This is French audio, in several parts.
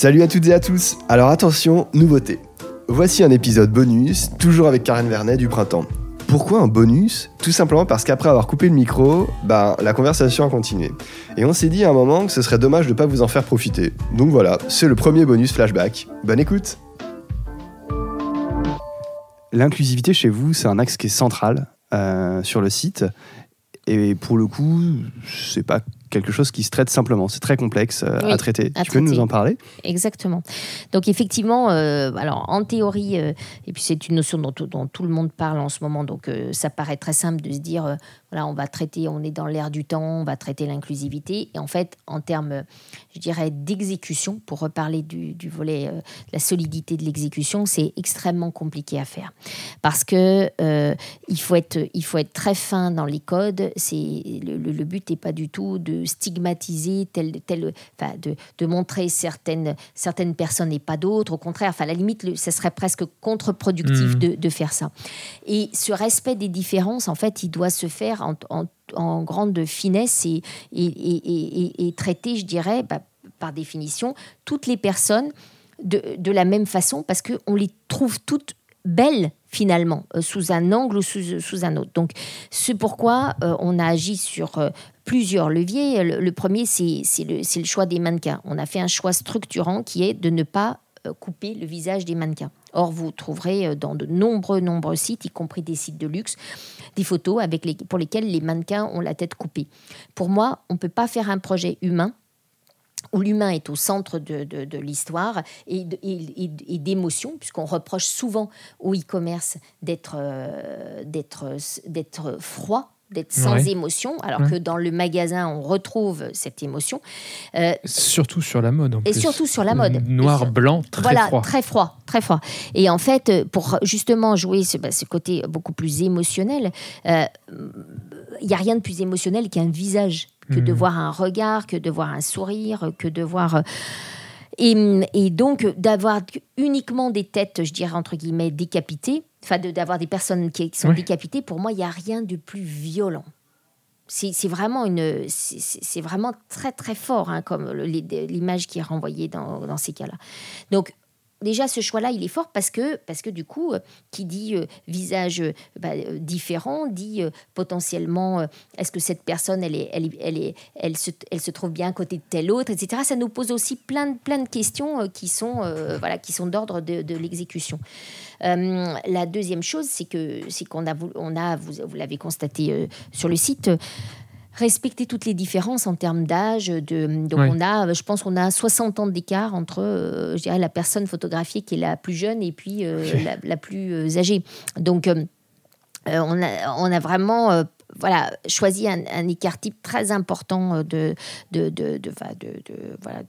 Salut à toutes et à tous. Alors attention, nouveauté. Voici un épisode bonus, toujours avec Karen Vernet du printemps. Pourquoi un bonus? Tout simplement parce qu'après avoir coupé le micro, bah, la conversation a continué. Et on s'est dit à un moment que ce serait dommage de ne pas vous en faire profiter. Donc voilà, c'est le premier bonus flashback. Bonne écoute L'inclusivité chez vous, c'est un axe qui est central euh, sur le site. Et pour le coup, c'est pas quelque chose qui se traite simplement. C'est très complexe euh, à traiter. tu peux nous en parler? Exactement. Donc effectivement, euh, alors en théorie, et puis c'est une notion dont, dont, tout le monde parle en ce moment, donc ça paraît très simple de se dire, voilà, on va traiter, on est dans l'air du temps, on va traiter l'inclusivité. Et en fait, en termes, je dirais, d'exécution, pour reparler du, volet, euh, la solidité de l'exécution, c'est extrêmement compliqué à faire. Parce que euh, il, faut être, il faut être très fin dans les codes. C'est, le, but n'est pas du tout de stigmatiser, tel, tel, enfin, de, de, montrer certaines, certaines personnes et pas d'autres. Au contraire, enfin, à la limite, ce serait presque contre-productif mmh. de, de faire ça. Et ce respect des différences, en fait, il doit se faire en, grande finesse et, traiter, je dirais, bah, par définition, toutes les personnes de, la même façon parce qu'on les trouve toutes belles finalement, euh, sous un angle ou sous, un autre. Donc, c'est pourquoi euh, on a agi sur euh, plusieurs leviers. Le, premier, c'est le, choix des mannequins. On a fait un choix structurant qui est de ne pas couper le visage des mannequins. Or, vous trouverez dans de nombreux, nombreux sites, y compris des sites de luxe, des photos avec pour lesquelles les mannequins ont la tête coupée. Pour moi, on ne peut pas faire un projet humain où l'humain est au centre de, de, l'histoire et, d'émotion, puisqu'on reproche souvent au e-commerce d'être euh, d'être froid d'être sans émotion, alors que dans le magasin, on retrouve cette émotion. Euh, surtout sur la mode. En et surtout sur la mode. Noir, blanc, très voilà, froid. Très froid, très froid. Et en fait, pour justement jouer ce, bah, ce côté beaucoup plus émotionnel, euh, il n'y a rien de plus émotionnel qu'un visage, que de mhm. voir un regard, que de voir un sourire, que de voir... Euh, et, donc, d'avoir uniquement des têtes, je dirais, entre guillemets, décapitées, enfin, d'avoir des personnes qui, sont décapitées, pour moi, il n'y a rien de plus violent. C'est vraiment une, c'est vraiment très très fort hein, comme l'image qui est renvoyée dans, dans ces cas-là. Donc déjà ce choix-là, il est fort parce que, du coup, euh, qui dit euh, visage euh, bah, différent, dit potentiellement est-ce que cette personne, elle, est, elle, se, trouve bien à côté de telle autre, etc. Ça nous pose aussi plein de, questions qui sont, d'ordre de, l'exécution. la deuxième chose, c'est que c'est qu'on a, vous l'avez constaté sur le site, respecter toutes les différences en termes d'âge. De, donc on a, je pense qu'on a 60 ans d'écart entre euh, je dirais, la personne photographiée qui est la plus jeune et puis euh, la, plus euh, âgée. Donc on, a, on a vraiment voilà, choisi un, écart type très important de, de, de, de, voilà,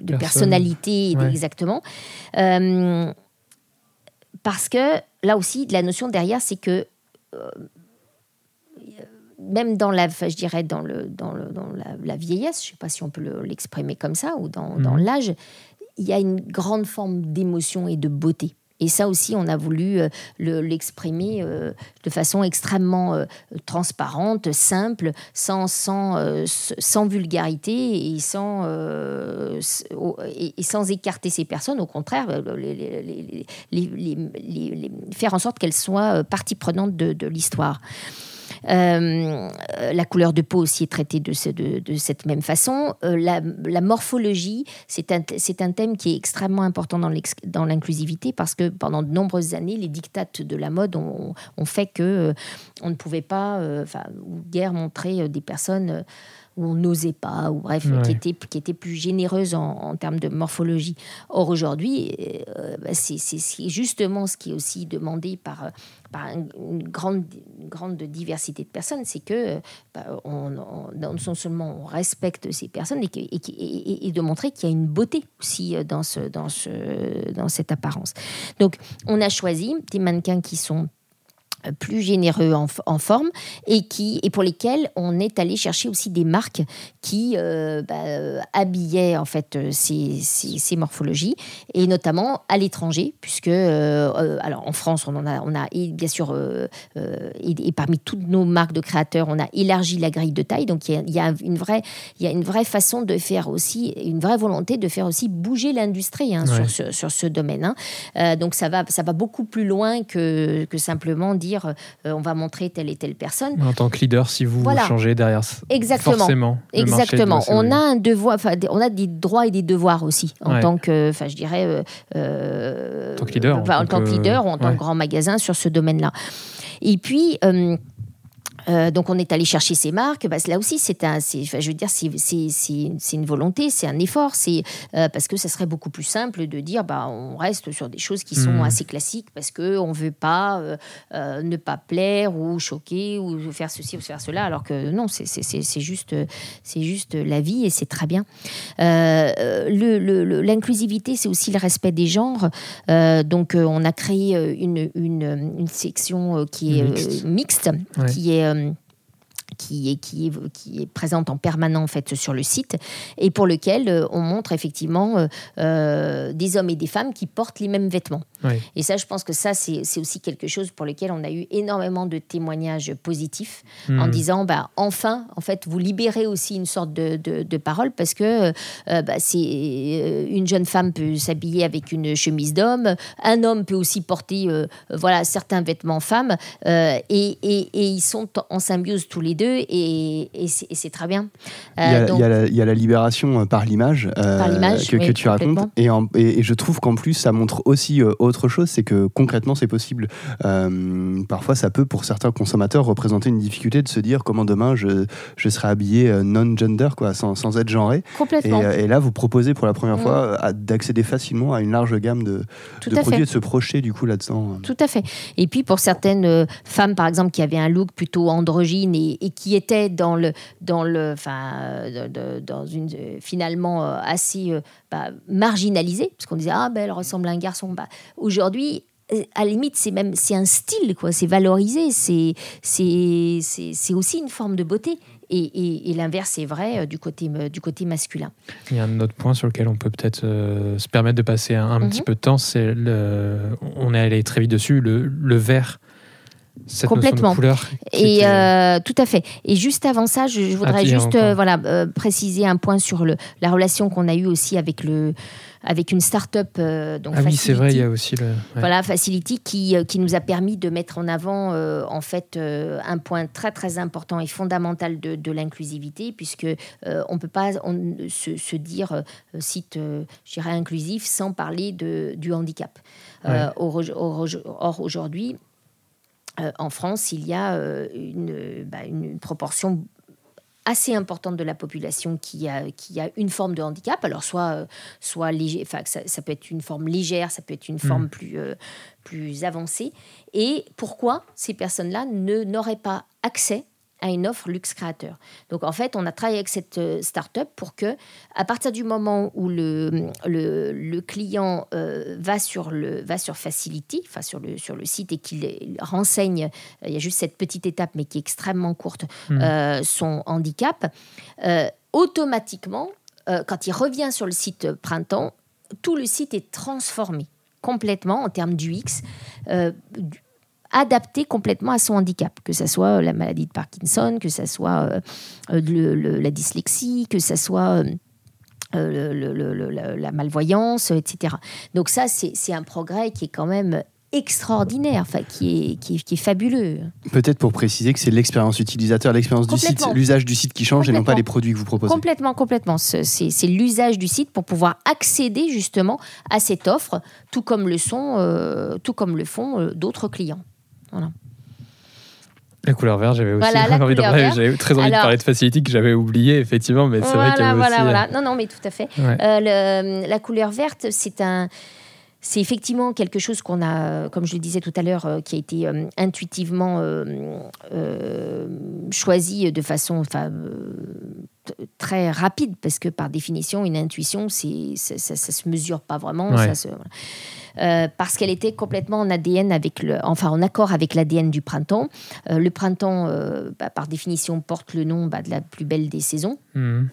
de, personnalité, exactement. parce que là aussi, la notion derrière, c'est que même dans la, je dirais dans, le, dans, le, dans la, vieillesse, je ne sais pas si on peut l'exprimer comme ça, ou dans, dans mhm. l'âge, il y a une grande forme d'émotion et de beauté. Et ça aussi, on a voulu euh, l'exprimer euh, de façon extrêmement euh, transparente, simple, sans, sans, sans vulgarité et sans, et, sans écarter ces personnes. Au contraire, les, les, faire en sorte qu'elles soient partie prenante de, de l'histoire. Euh, la couleur de peau aussi est traitée de, cette même façon. Euh, la, morphologie, c'est un, thème qui est extrêmement important dans l'inclusivité parce que pendant de nombreuses années, les dictates de la mode ont, fait que euh, on ne pouvait pas, enfin, ou guère montrer des personnes où on n'osait pas, ou bref, qui, était, qui était plus généreuse en, termes de morphologie. Or, aujourd'hui, euh, bah, c'est justement ce qui est aussi demandé par, par une, grande, grande diversité de personnes, c'est que bah, on, non seulement on respecte ces personnes et, et, et de montrer qu'il y a une beauté aussi dans, ce, dans, ce, dans cette apparence. Donc, on a choisi des mannequins qui sont plus généreux en, forme et qui et pour lesquels on est allé chercher aussi des marques qui euh, bah, euh, habillaient en fait euh, ces, ces, morphologies et notamment à l'étranger puisque alors en France on en a on a et bien sûr et, parmi toutes nos marques de créateurs on a élargi la grille de taille donc il y a, une vraie il y a une vraie façon de faire aussi une vraie volonté de faire aussi bouger l'industrie hein, sur, ce, sur ce domaine hein. donc ça va ça va beaucoup plus loin que, que simplement dire euh, on va montrer telle et telle personne. En tant que leader, si vous changez derrière, exactement, forcément, exactement. On a un devoir, on a des droits et des devoirs aussi en tant que, enfin, je dirais, euh, euh, en tant que leader, en, tant que, leader ou en tant que grand magasin sur ce domaine-là. Et puis. Euh, donc on est allé chercher ces marques. Bah, là aussi, c'est un, je veux dire, c'est une volonté, c'est un effort. C'est euh, parce que ça serait beaucoup plus simple de dire, bah, on reste sur des choses qui sont hmm. assez classiques parce que on veut pas euh, ne pas plaire ou choquer ou faire ceci ou faire cela. Alors que non, c'est juste, c'est juste la vie et c'est très bien. L'inclusivité, c'est aussi le respect des genres. donc on a créé une, une, une section qui est mixte, qui est um, qui est, qui, est, qui est présente en permanent en fait sur le site et pour lequel euh, on montre effectivement euh, euh, des hommes et des femmes qui portent les mêmes vêtements. Et ça, je pense que ça, c'est aussi quelque chose pour lequel on a eu énormément de témoignages positifs en hmm. disant, bah, enfin, en fait, vous libérez aussi une sorte de, de, parole parce que bah, c'est une jeune femme peut s'habiller avec une chemise d'homme, un homme peut aussi porter voilà certains vêtements femmes et, et, et, ils sont en symbiose tous les deux et, c'est très bien. il, y a, la, libération euh, par l'image euh, que, tu racontes. Et, et, je trouve qu'en plus, ça montre aussi euh, autre chose, c'est que concrètement, c'est possible. parfois, ça peut, pour certains consommateurs, représenter une difficulté de se dire comment demain je, je serai habillé non-gender, quoi, sans, sans, être genré. Complètement. Et, là, vous proposez pour la première mm. fois d'accéder facilement à une large gamme de, de produits et de se projeter du coup là-dedans. Tout à fait. Et puis pour certaines femmes, par exemple, qui avaient un look plutôt androgyne et, et qui était dans le, dans le, enfin, dans une finalement euh, assez euh, bah, marginalisée, parce qu'on disait ah ben elle ressemble à un garçon. Bah, aujourd'hui, euh, à la limite, c'est même c'est un style, quoi. C'est valorisé, c'est c'est c'est aussi une forme de beauté. Et, et, l'inverse est vrai du côté du côté masculin. Il y a un autre point sur lequel on peut peut-être se permettre de passer un, petit mhm. peu de temps, c'est on est allé très vite dessus, le, le vert complètement. Et euh, tout à fait. Et juste avant ça, je, voudrais juste euh, voilà euh, préciser un point sur le, la relation qu'on a eue aussi avec le avec une start-up donc ah oui, c'est vrai, il y a aussi le voilà Facility qui, qui nous a permis de mettre en avant en fait un point très très important et fondamental de, de l'inclusivité puisque on peut pas on, se, se, dire site je dirais inclusif sans parler de du handicap. or aujourd'hui euh, en France, il y a euh, bah, une, proportion assez importante de la population qui a, qui a une forme de handicap. Alors, soit, euh, soit léger, ça, ça, peut être une forme légère, ça peut être une forme mm. plus, plus avancée. Et pourquoi ces personnes-là n'auraient pas accès à une offre luxe créateur. Donc en fait, on a travaillé avec cette euh, start-up pour que, à partir du moment où le, le, client euh, va, sur le, va sur Facility, enfin sur le, sur le site et qu'il renseigne, il y a juste cette petite étape mais qui est extrêmement courte, euh, son handicap, automatiquement, quand il revient sur le site Printemps, tout le site est transformé complètement en termes d'UX adapté complètement à son handicap, que ce soit euh, la maladie de Parkinson, que ce soit euh, euh, la dyslexie, que ce soit la malvoyance, etc. Donc ça, c'est un progrès qui est quand même extraordinaire, enfin, qui, est, qui, est, fabuleux. Peut-être pour préciser que c'est l'expérience utilisateur, l'expérience du site, l'usage du site qui change et non pas les produits que vous proposez. Complètement, complètement. C'est l'usage du site pour pouvoir accéder justement à cette offre, tout comme le, sont, tout comme le font d'autres clients. Voilà. La couleur verte, j'avais aussi envie de parler, j'avais très envie de parler de Facility que j'avais oublié effectivement, mais c'est vrai qu'il y voilà, aussi. Voilà. Euh, non, non, mais tout à fait. Euh, la couleur verte, c'est un, c'est effectivement quelque chose qu'on a, comme je le disais tout à l'heure, euh, qui a été intuitivement choisi de façon, très rapide parce que par définition, une intuition, c'est, ça, se mesure pas vraiment. Ça se, euh, parce qu'elle était complètement en ADN avec le, enfin en accord avec l'ADN du printemps. Euh, le printemps, euh, bah, par définition, porte le nom bah, de la plus belle des saisons. Mmh.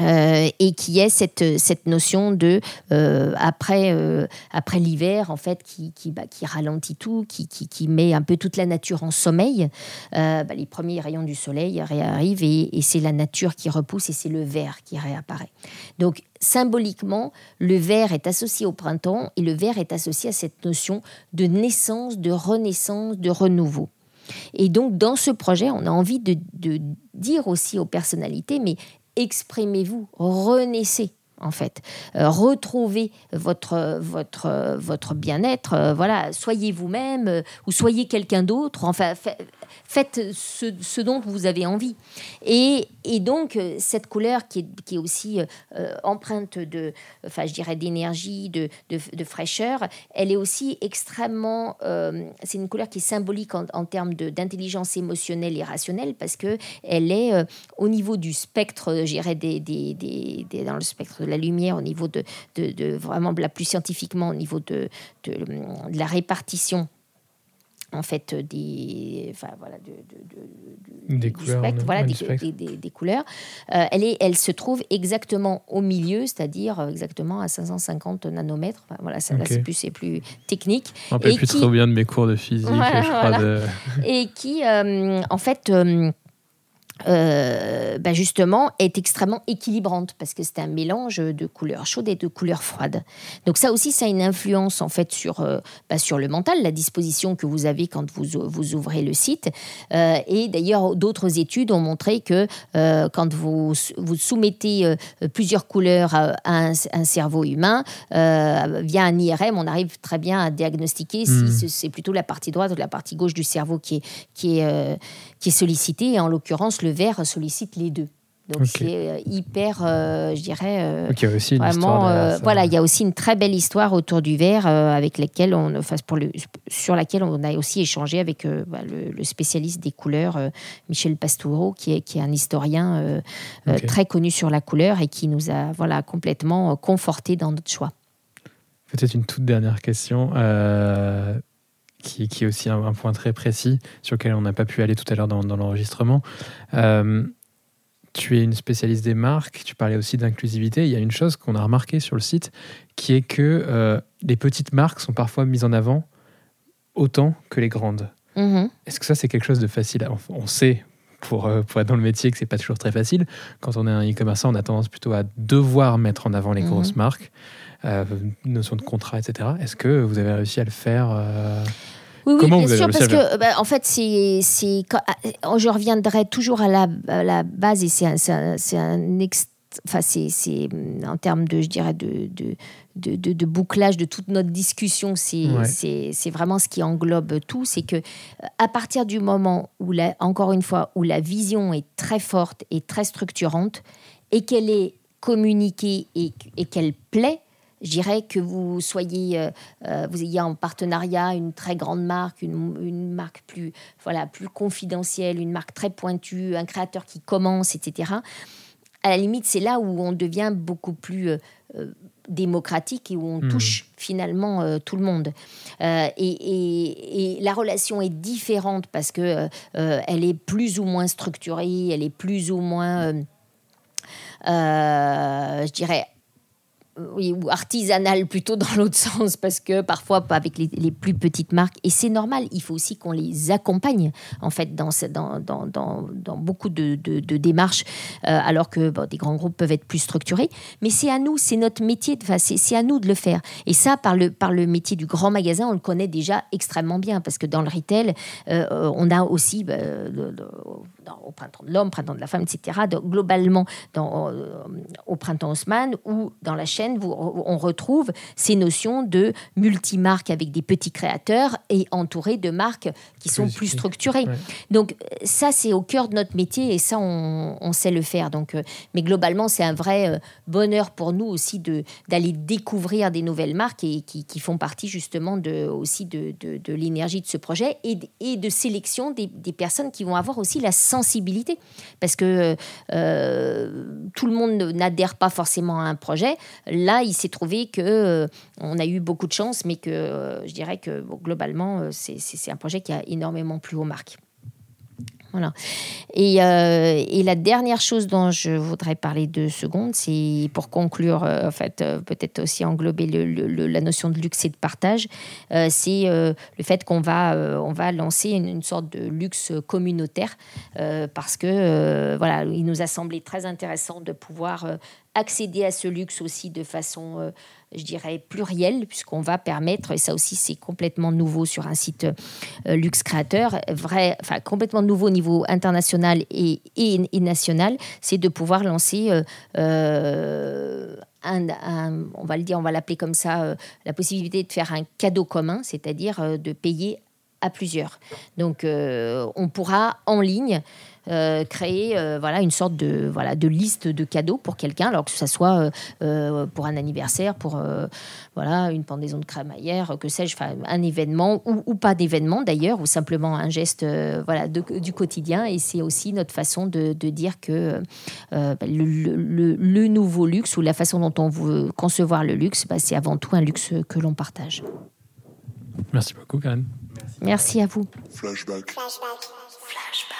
Euh, et qui est cette, cette notion de euh, après, euh, après l'hiver en fait qui, qui, bah, qui ralentit tout, qui, qui, qui, met un peu toute la nature en sommeil. Bah, les premiers rayons du soleil réarrivent et, c'est la nature qui repousse et c'est le vert qui réapparaît. Donc symboliquement, le vert est associé au printemps et le vert est associé à cette notion de naissance, de renaissance, de renouveau. Et donc, dans ce projet, on a envie de dire aussi aux personnalités, mais exprimez-vous, renaissez en fait. Euh, retrouvez votre, votre, votre bien-être. Euh, voilà, soyez vous-même euh, ou soyez quelqu'un d'autre. Enfin, faites ce, dont vous avez envie. Et, et donc, euh, cette couleur qui est, qui est aussi empreinte de, enfin, je dirais, d'énergie, de, de, fraîcheur, elle est aussi extrêmement. c'est une couleur qui est symbolique en, en termes d'intelligence émotionnelle et rationnelle parce que elle est au niveau du spectre, je dirais, des, des, des, dans le spectre la lumière, au niveau de, de, vraiment la plus scientifiquement, au niveau de, de la répartition en fait des, enfin, voilà, des couleurs, spectre, voilà, des, des, couleurs. Euh, elle, est, elle se trouve exactement au milieu, c'est-à-dire euh, exactement à 550 nanomètres. voilà, ça, c'est plus, c'est plus technique. Je ne plus trop bien de mes cours de physique. je crois de... Et qui, euh, en fait, euh, bah, justement, est extrêmement équilibrante parce que c'est un mélange de couleurs chaudes et de couleurs froides. Donc ça aussi, ça a une influence en fait sur, euh, bah, sur le mental, la disposition que vous avez quand vous, vous ouvrez le site. Euh, et d'ailleurs, d'autres études ont montré que quand vous, vous soumettez plusieurs couleurs à, un, cerveau humain, via un IRM, on arrive très bien à diagnostiquer si hmm. c'est plutôt la partie droite ou la partie gauche du cerveau qui est, qui est, qui est sollicitée. Et en l'occurrence, le vert sollicite les deux. Donc c'est euh, hyper, euh, je dirais, euh, aussi vraiment. voilà, il y a aussi une très belle histoire autour du verre avec laquelle on, enfin, pour le, sur laquelle on a aussi échangé avec bah, le, spécialiste des couleurs, Michel Pastoureau, qui est, qui est un historien très connu sur la couleur et qui nous a voilà complètement conforté dans notre choix. Peut-être une toute dernière question qui, est aussi un, point très précis sur lequel on n'a pas pu aller tout à l'heure dans, l'enregistrement. Euh, tu es une spécialiste des marques, tu parlais aussi d'inclusivité. Il y a une chose qu'on a remarqué sur le site qui est que euh, les petites marques sont parfois mises en avant autant que les grandes. Mm-hmm. Est-ce que ça, c'est quelque chose de facile On sait, pour, euh, pour être dans le métier, que c'est pas toujours très facile. Quand on est un e-commerçant, on a tendance plutôt à devoir mettre en avant les mm-hmm. grosses marques, notion de contrat, etc. Est-ce que vous avez réussi à le faire oui, oui bien sûr, parce que, bah, en fait, c'est, c'est, ah, je reviendrai toujours à la, la base, et c'est un, c'est un, enfin, c'est, c'est en termes de, je dirais, de, de, de, de, bouclage de toute notre discussion, c'est, c'est, c'est vraiment ce qui englobe tout. C'est que à partir du moment où, la, encore une fois, où la vision est très forte et très structurante, et qu'elle est communiquée et, et qu'elle plaît, je dirais que vous soyez, euh, euh, vous ayez en partenariat une très grande marque, une, marque plus, voilà, plus confidentielle, une marque très pointue, un créateur qui commence, etc. À la limite, c'est là où on devient beaucoup plus euh, démocratique et où on hmm. touche finalement tout le monde. Et, la relation est différente parce que elle est plus ou moins structurée, elle est plus ou moins, je dirais, oui, ou artisanal plutôt dans l'autre sens, parce que parfois pas avec les, plus petites marques, et c'est normal, il faut aussi qu'on les accompagne en fait dans, dans, dans, dans, beaucoup de, de, démarches, euh, alors que des grands groupes peuvent être plus structurés, mais c'est à nous, c'est notre métier, enfin, c'est à nous de le faire. Et ça, par le, par le métier du grand magasin, on le connaît déjà extrêmement bien, parce que dans le retail, euh, on a aussi, bah, au printemps de l'homme, printemps de la femme, etc., globalement dans, euh, au printemps Haussmann ou dans la chaîne, vous, on retrouve ces notions de multimarque avec des petits créateurs et entourés de marques qui sont plus structurées. Donc ça, c'est au cœur de notre métier et ça, on, sait le faire. Donc, euh, mais globalement, c'est un vrai euh, bonheur pour nous aussi d'aller découvrir des nouvelles marques et qui, font partie justement de, aussi de, de, l'énergie de ce projet et, et de sélection des, des, personnes qui vont avoir aussi la sensibilité. Parce que euh, tout le monde n'adhère pas forcément à un projet. Là, il s'est trouvé que on a eu beaucoup de chance, mais que je dirais que globalement, c'est un projet qui a énormément plu aux marques. Euh, et, la dernière chose dont je voudrais parler deux secondes, c'est pour conclure, euh, en fait, euh, peut-être aussi englober la notion de luxe et de partage, c'est le fait qu'on va, va lancer une, une, sorte de luxe communautaire parce que, voilà, il nous a semblé très intéressant de pouvoir accéder à ce luxe aussi de façon je dirais, pluriel, puisqu'on va permettre, et ça aussi c'est complètement nouveau sur un site euh, Luxe Créateur, vrai, enfin complètement nouveau au niveau international et, et, national, c'est de pouvoir lancer euh, euh, on va le dire, on va l'appeler comme ça, la possibilité de faire un cadeau commun, c'est-à-dire de payer à plusieurs. Donc on pourra en ligne euh, créer euh, voilà, une sorte de, voilà, de liste de cadeaux pour quelqu'un, alors que ce soit euh, pour un anniversaire, pour voilà, une pendaison de crémaillère, que sais-je, un événement ou, pas d'événement d'ailleurs, ou simplement un geste voilà, du quotidien. Et c'est aussi notre façon de, de dire que le, le, nouveau luxe ou la façon dont on veut concevoir le luxe, bah, c'est avant tout un luxe que l'on partage. Merci beaucoup, Karen. Merci à vous. Flashback. Flashback. Flashback.